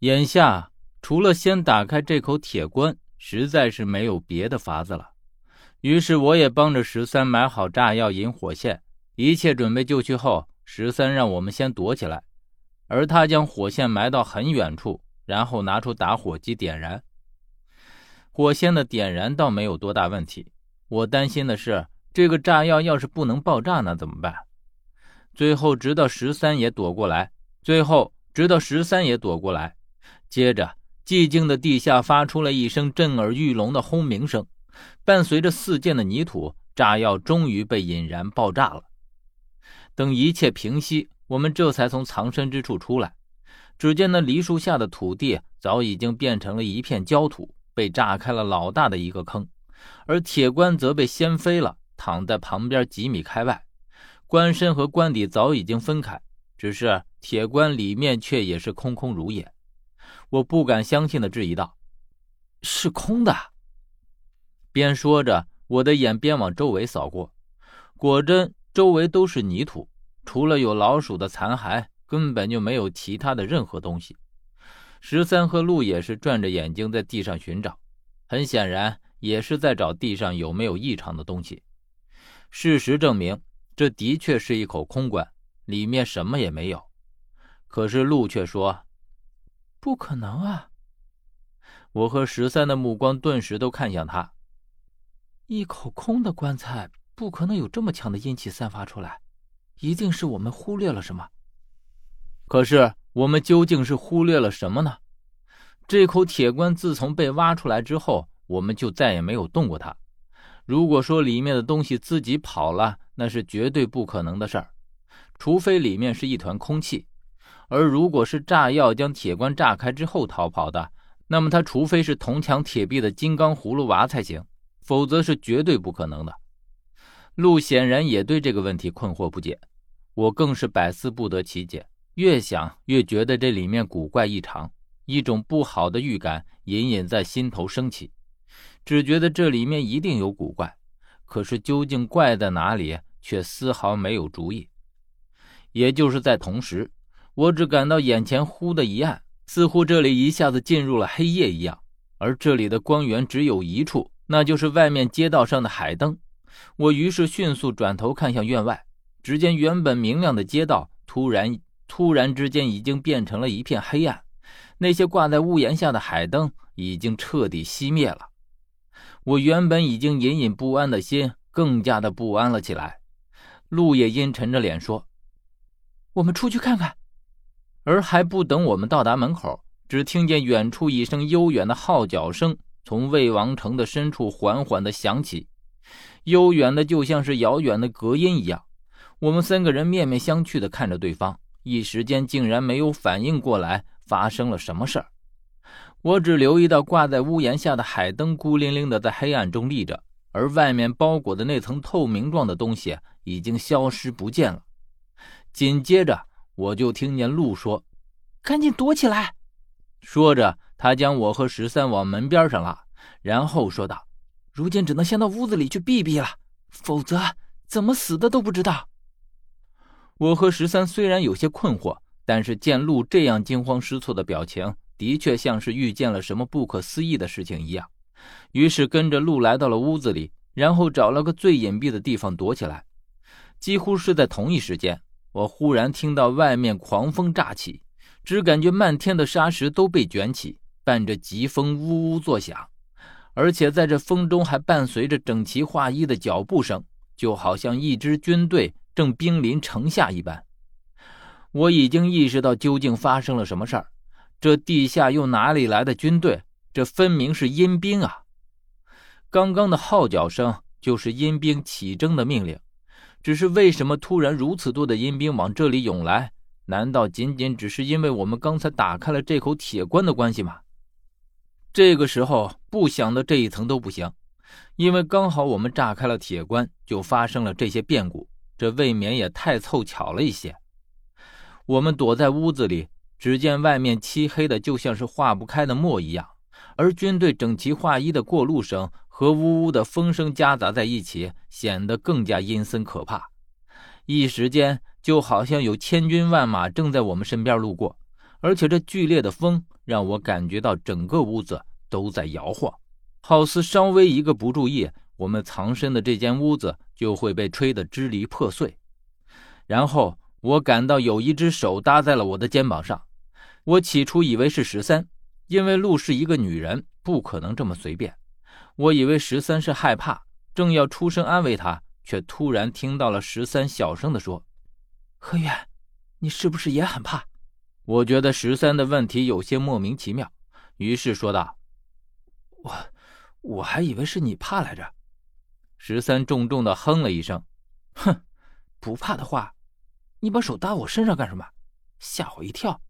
眼下除了先打开这口铁棺，实在是没有别的法子了。于是我也帮着十三买好炸药、引火线，一切准备就绪后，十三让我们先躲起来，而他将火线埋到很远处，然后拿出打火机点燃。火线的点燃倒没有多大问题，我担心的是这个炸药要是不能爆炸，那怎么办？最后直到十三也躲过来，最后直到十三也躲过来。接着，寂静的地下发出了一声震耳欲聋的轰鸣声，伴随着四溅的泥土，炸药终于被引燃爆炸了。等一切平息，我们这才从藏身之处出来。只见那梨树下的土地早已经变成了一片焦土，被炸开了老大的一个坑，而铁棺则被掀飞了，躺在旁边几米开外。棺身和棺底早已经分开，只是铁棺里面却也是空空如也。我不敢相信的质疑道：“是空的。”边说着，我的眼边往周围扫过，果真周围都是泥土，除了有老鼠的残骸，根本就没有其他的任何东西。十三和鹿也是转着眼睛在地上寻找，很显然也是在找地上有没有异常的东西。事实证明，这的确是一口空棺，里面什么也没有。可是鹿却说。不可能啊！我和十三的目光顿时都看向他。一口空的棺材不可能有这么强的阴气散发出来，一定是我们忽略了什么。可是我们究竟是忽略了什么呢？这口铁棺自从被挖出来之后，我们就再也没有动过它。如果说里面的东西自己跑了，那是绝对不可能的事儿，除非里面是一团空气。而如果是炸药将铁棺炸开之后逃跑的，那么他除非是铜墙铁壁的金刚葫芦娃才行，否则是绝对不可能的。陆显然也对这个问题困惑不解，我更是百思不得其解，越想越觉得这里面古怪异常，一种不好的预感隐隐在心头升起，只觉得这里面一定有古怪，可是究竟怪在哪里，却丝毫没有主意。也就是在同时。我只感到眼前忽的一暗，似乎这里一下子进入了黑夜一样。而这里的光源只有一处，那就是外面街道上的海灯。我于是迅速转头看向院外，只见原本明亮的街道突然突然之间已经变成了一片黑暗，那些挂在屋檐下的海灯已经彻底熄灭了。我原本已经隐隐不安的心更加的不安了起来。陆也阴沉着脸说：“我们出去看看。”而还不等我们到达门口，只听见远处一声悠远的号角声从魏王城的深处缓缓的响起，悠远的就像是遥远的隔音一样。我们三个人面面相觑的看着对方，一时间竟然没有反应过来发生了什么事儿。我只留意到挂在屋檐下的海灯孤零零的在黑暗中立着，而外面包裹的那层透明状的东西已经消失不见了。紧接着。我就听见鹿说：“赶紧躲起来！”说着，他将我和十三往门边上拉，然后说道：“如今只能先到屋子里去避避了，否则怎么死的都不知道。”我和十三虽然有些困惑，但是见鹿这样惊慌失措的表情，的确像是遇见了什么不可思议的事情一样，于是跟着鹿来到了屋子里，然后找了个最隐蔽的地方躲起来。几乎是在同一时间。我忽然听到外面狂风乍起，只感觉漫天的沙石都被卷起，伴着疾风呜呜作响，而且在这风中还伴随着整齐划一的脚步声，就好像一支军队正兵临城下一般。我已经意识到究竟发生了什么事儿，这地下又哪里来的军队？这分明是阴兵啊！刚刚的号角声就是阴兵起征的命令。只是为什么突然如此多的阴兵往这里涌来？难道仅仅只是因为我们刚才打开了这口铁棺的关系吗？这个时候不想的这一层都不行，因为刚好我们炸开了铁棺，就发生了这些变故，这未免也太凑巧了一些。我们躲在屋子里，只见外面漆黑的就像是化不开的墨一样，而军队整齐划一的过路声。和呜呜的风声夹杂在一起，显得更加阴森可怕。一时间，就好像有千军万马正在我们身边路过，而且这剧烈的风让我感觉到整个屋子都在摇晃，好似稍微一个不注意，我们藏身的这间屋子就会被吹得支离破碎。然后我感到有一只手搭在了我的肩膀上，我起初以为是十三，因为陆是一个女人，不可能这么随便。我以为十三是害怕，正要出声安慰他，却突然听到了十三小声地说：“何远，你是不是也很怕？”我觉得十三的问题有些莫名其妙，于是说道：“我，我还以为是你怕来着。”十三重重的哼了一声：“哼，不怕的话，你把手搭我身上干什么？吓我一跳。”